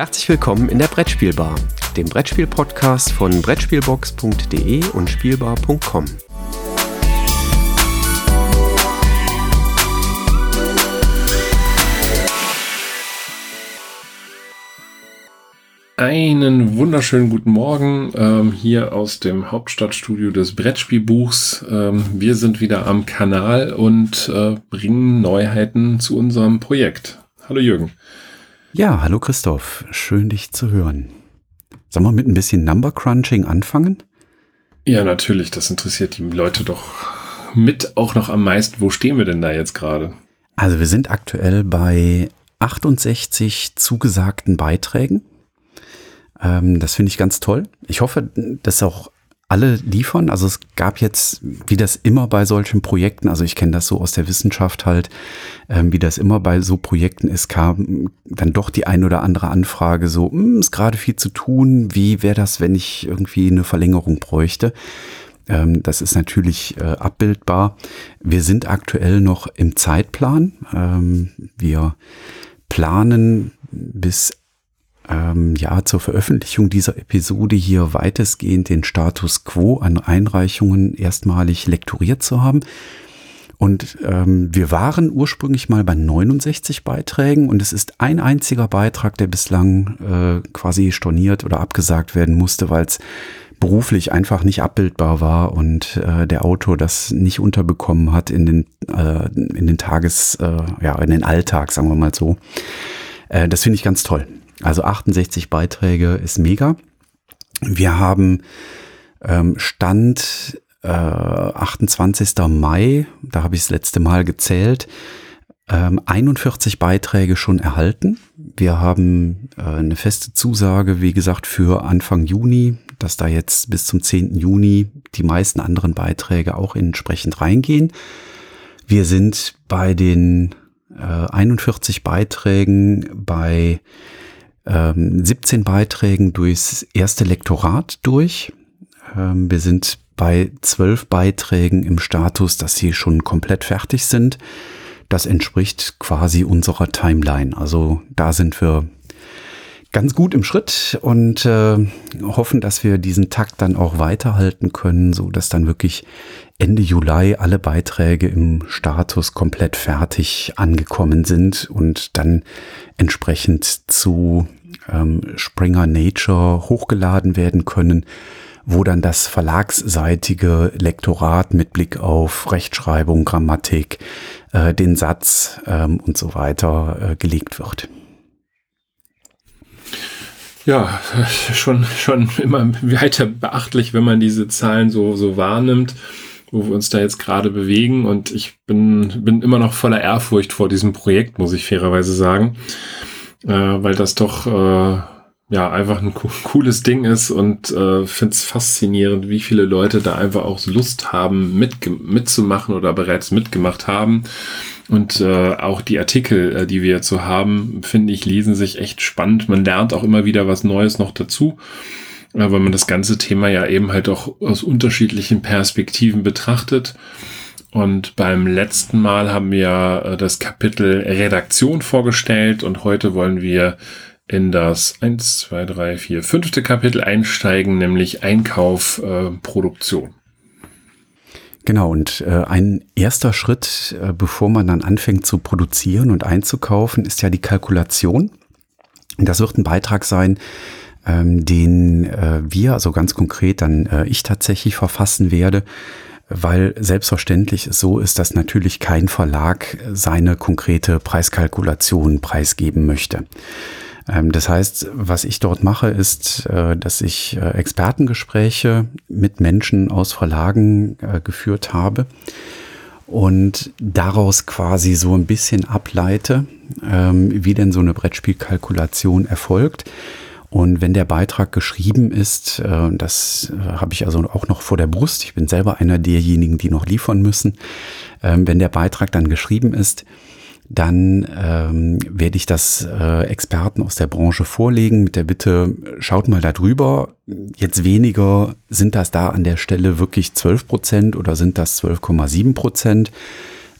Herzlich willkommen in der Brettspielbar, dem Brettspiel-Podcast von Brettspielbox.de und Spielbar.com. Einen wunderschönen guten Morgen ähm, hier aus dem Hauptstadtstudio des Brettspielbuchs. Ähm, wir sind wieder am Kanal und äh, bringen Neuheiten zu unserem Projekt. Hallo Jürgen. Ja, hallo Christoph. Schön dich zu hören. Sollen wir mit ein bisschen Number Crunching anfangen? Ja, natürlich. Das interessiert die Leute doch mit auch noch am meisten. Wo stehen wir denn da jetzt gerade? Also wir sind aktuell bei 68 zugesagten Beiträgen. Ähm, das finde ich ganz toll. Ich hoffe, dass auch alle liefern. Also es gab jetzt, wie das immer bei solchen Projekten, also ich kenne das so aus der Wissenschaft halt, ähm, wie das immer bei so Projekten ist, kam dann doch die ein oder andere Anfrage so, hm, ist gerade viel zu tun, wie wäre das, wenn ich irgendwie eine Verlängerung bräuchte? Ähm, das ist natürlich äh, abbildbar. Wir sind aktuell noch im Zeitplan. Ähm, wir planen bis ähm, ja zur Veröffentlichung dieser Episode hier weitestgehend den Status quo an Einreichungen erstmalig lektoriert zu haben. Und ähm, wir waren ursprünglich mal bei 69 Beiträgen und es ist ein einziger Beitrag, der bislang äh, quasi storniert oder abgesagt werden musste, weil es beruflich einfach nicht abbildbar war und äh, der Autor das nicht unterbekommen hat in den, äh, in den Tages, äh, ja, in den Alltag, sagen wir mal so. Äh, das finde ich ganz toll. Also 68 Beiträge ist mega. Wir haben ähm, Stand äh, 28. Mai, da habe ich das letzte Mal gezählt, ähm, 41 Beiträge schon erhalten. Wir haben äh, eine feste Zusage, wie gesagt, für Anfang Juni, dass da jetzt bis zum 10. Juni die meisten anderen Beiträge auch entsprechend reingehen. Wir sind bei den äh, 41 Beiträgen bei ähm, 17 Beiträgen durchs erste Lektorat durch. Ähm, wir sind bei 12 Beiträgen im Status, dass sie schon komplett fertig sind. Das entspricht quasi unserer Timeline. Also da sind wir ganz gut im Schritt und äh, hoffen, dass wir diesen Takt dann auch weiterhalten können, so dass dann wirklich Ende Juli alle Beiträge im Status komplett fertig angekommen sind und dann entsprechend zu ähm, Springer Nature hochgeladen werden können, wo dann das verlagsseitige Lektorat mit Blick auf Rechtschreibung, Grammatik, äh, den Satz ähm, und so weiter äh, gelegt wird. Ja, schon, schon immer weiter beachtlich, wenn man diese Zahlen so, so wahrnimmt, wo wir uns da jetzt gerade bewegen. Und ich bin, bin immer noch voller Ehrfurcht vor diesem Projekt, muss ich fairerweise sagen, äh, weil das doch äh, ja einfach ein cooles Ding ist und äh, finde es faszinierend, wie viele Leute da einfach auch Lust haben, mit, mitzumachen oder bereits mitgemacht haben. Und äh, auch die Artikel, äh, die wir jetzt so haben, finde ich, lesen sich echt spannend. Man lernt auch immer wieder was Neues noch dazu, äh, weil man das ganze Thema ja eben halt auch aus unterschiedlichen Perspektiven betrachtet. Und beim letzten Mal haben wir äh, das Kapitel Redaktion vorgestellt und heute wollen wir in das eins, zwei, drei, vier, fünfte Kapitel einsteigen, nämlich Einkauf, äh, Produktion. Genau, und äh, ein erster Schritt, äh, bevor man dann anfängt zu produzieren und einzukaufen, ist ja die Kalkulation. Das wird ein Beitrag sein, ähm, den äh, wir, also ganz konkret dann äh, ich tatsächlich verfassen werde, weil selbstverständlich es so ist, dass natürlich kein Verlag seine konkrete Preiskalkulation preisgeben möchte. Ähm, das heißt, was ich dort mache, ist, äh, dass ich äh, Expertengespräche mit Menschen aus Verlagen äh, geführt habe und daraus quasi so ein bisschen ableite, ähm, wie denn so eine Brettspielkalkulation erfolgt. Und wenn der Beitrag geschrieben ist, das habe ich also auch noch vor der Brust, ich bin selber einer derjenigen, die noch liefern müssen, ähm, wenn der Beitrag dann geschrieben ist, dann ähm, werde ich das äh, Experten aus der Branche vorlegen mit der Bitte, schaut mal da drüber. Jetzt weniger, sind das da an der Stelle wirklich 12 Prozent oder sind das 12,7 Prozent,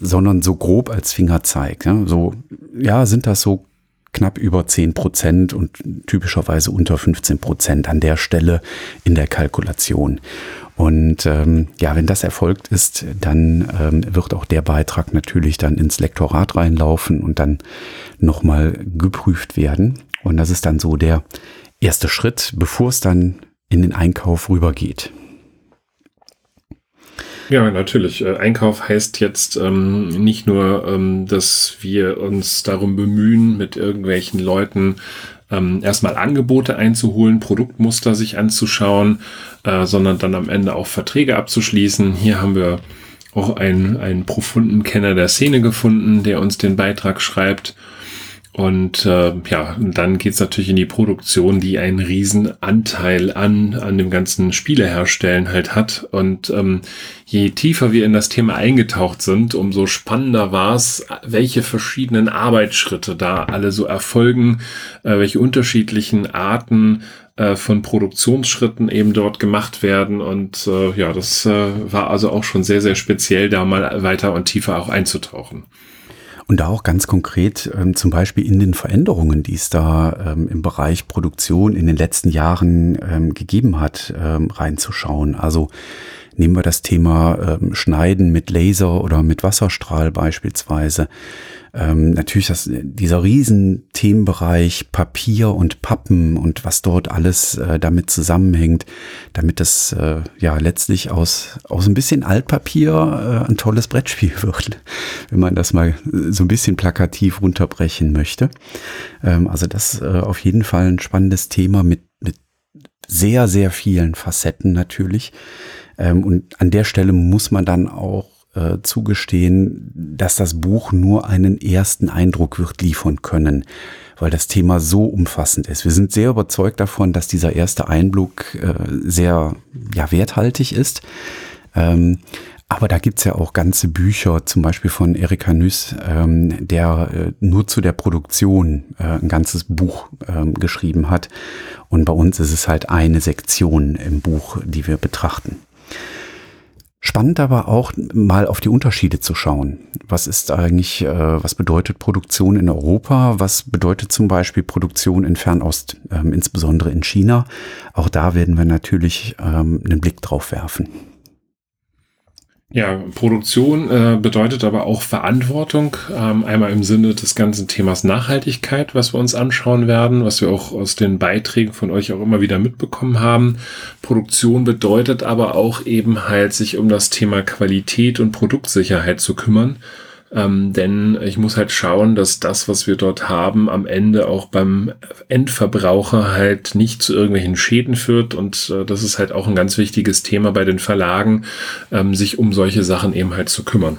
sondern so grob als Fingerzeig. Ja? So, ja, sind das so knapp über 10 Prozent und typischerweise unter 15 Prozent an der Stelle in der Kalkulation. Und ähm, ja, wenn das erfolgt ist, dann ähm, wird auch der Beitrag natürlich dann ins Lektorat reinlaufen und dann nochmal geprüft werden. Und das ist dann so der erste Schritt, bevor es dann in den Einkauf rübergeht. Ja, natürlich. Äh, Einkauf heißt jetzt ähm, nicht nur, ähm, dass wir uns darum bemühen, mit irgendwelchen Leuten ähm, erstmal Angebote einzuholen, Produktmuster sich anzuschauen, äh, sondern dann am Ende auch Verträge abzuschließen. Hier haben wir auch einen, einen profunden Kenner der Szene gefunden, der uns den Beitrag schreibt und äh, ja, dann geht's natürlich in die Produktion, die einen riesen Anteil an, an dem ganzen Spieleherstellen halt hat. Und ähm, je tiefer wir in das Thema eingetaucht sind, umso spannender war's, welche verschiedenen Arbeitsschritte da alle so erfolgen, äh, welche unterschiedlichen Arten äh, von Produktionsschritten eben dort gemacht werden. Und äh, ja, das äh, war also auch schon sehr, sehr speziell, da mal weiter und tiefer auch einzutauchen. Und da auch ganz konkret ähm, zum Beispiel in den Veränderungen, die es da ähm, im Bereich Produktion in den letzten Jahren ähm, gegeben hat, ähm, reinzuschauen. Also nehmen wir das Thema ähm, Schneiden mit Laser oder mit Wasserstrahl beispielsweise. Ähm, natürlich das, dieser riesen Themenbereich Papier und Pappen und was dort alles äh, damit zusammenhängt, damit das äh, ja letztlich aus, aus ein bisschen Altpapier äh, ein tolles Brettspiel wird, wenn man das mal so ein bisschen plakativ runterbrechen möchte. Ähm, also das äh, auf jeden Fall ein spannendes Thema mit, mit sehr, sehr vielen Facetten natürlich. Ähm, und an der Stelle muss man dann auch äh, zugestehen, dass das Buch nur einen ersten Eindruck wird liefern können, weil das Thema so umfassend ist. Wir sind sehr überzeugt davon, dass dieser erste Einblick äh, sehr ja, werthaltig ist. Ähm, aber da gibt's ja auch ganze Bücher, zum Beispiel von Erika Nüss, ähm, der äh, nur zu der Produktion äh, ein ganzes Buch ähm, geschrieben hat. Und bei uns ist es halt eine Sektion im Buch, die wir betrachten. Spannend aber auch mal auf die Unterschiede zu schauen. Was ist eigentlich, äh, was bedeutet Produktion in Europa? Was bedeutet zum Beispiel Produktion in Fernost, ähm, insbesondere in China? Auch da werden wir natürlich ähm, einen Blick drauf werfen. Ja, Produktion äh, bedeutet aber auch Verantwortung. Ähm, einmal im Sinne des ganzen Themas Nachhaltigkeit, was wir uns anschauen werden, was wir auch aus den Beiträgen von euch auch immer wieder mitbekommen haben. Produktion bedeutet aber auch eben halt, sich um das Thema Qualität und Produktsicherheit zu kümmern. Ähm, denn ich muss halt schauen, dass das, was wir dort haben, am Ende auch beim Endverbraucher halt nicht zu irgendwelchen Schäden führt. Und äh, das ist halt auch ein ganz wichtiges Thema bei den Verlagen, ähm, sich um solche Sachen eben halt zu kümmern.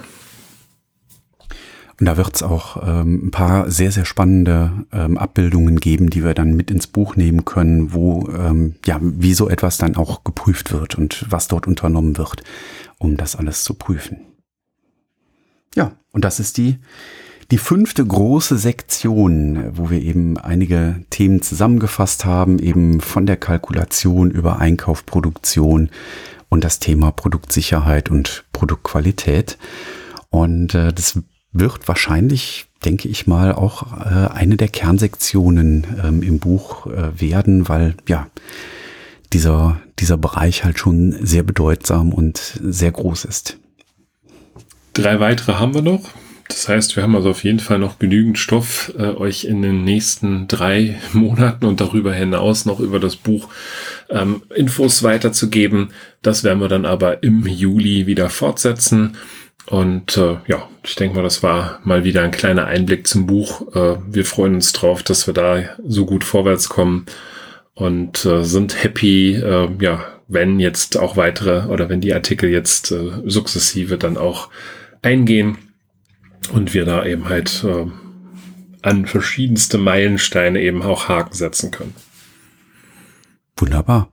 Und da wird es auch ähm, ein paar sehr, sehr spannende ähm, Abbildungen geben, die wir dann mit ins Buch nehmen können, wo ähm, ja, wie so etwas dann auch geprüft wird und was dort unternommen wird, um das alles zu prüfen. Ja, und das ist die, die fünfte große Sektion, wo wir eben einige Themen zusammengefasst haben, eben von der Kalkulation über Einkauf, Produktion und das Thema Produktsicherheit und Produktqualität. Und äh, das wird wahrscheinlich, denke ich mal, auch äh, eine der Kernsektionen ähm, im Buch äh, werden, weil ja dieser, dieser Bereich halt schon sehr bedeutsam und sehr groß ist. Drei weitere haben wir noch. Das heißt, wir haben also auf jeden Fall noch genügend Stoff, äh, euch in den nächsten drei Monaten und darüber hinaus noch über das Buch ähm, Infos weiterzugeben. Das werden wir dann aber im Juli wieder fortsetzen. Und äh, ja, ich denke mal, das war mal wieder ein kleiner Einblick zum Buch. Äh, wir freuen uns drauf, dass wir da so gut vorwärts kommen und äh, sind happy, äh, ja, wenn jetzt auch weitere oder wenn die Artikel jetzt äh, sukzessive dann auch eingehen und wir da eben halt äh, an verschiedenste Meilensteine eben auch Haken setzen können. Wunderbar.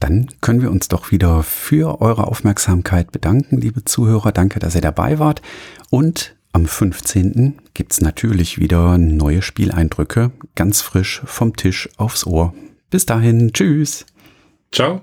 Dann können wir uns doch wieder für eure Aufmerksamkeit bedanken, liebe Zuhörer. Danke, dass ihr dabei wart. Und am 15. gibt's natürlich wieder neue Spieleindrücke, ganz frisch vom Tisch aufs Ohr. Bis dahin, tschüss. Ciao.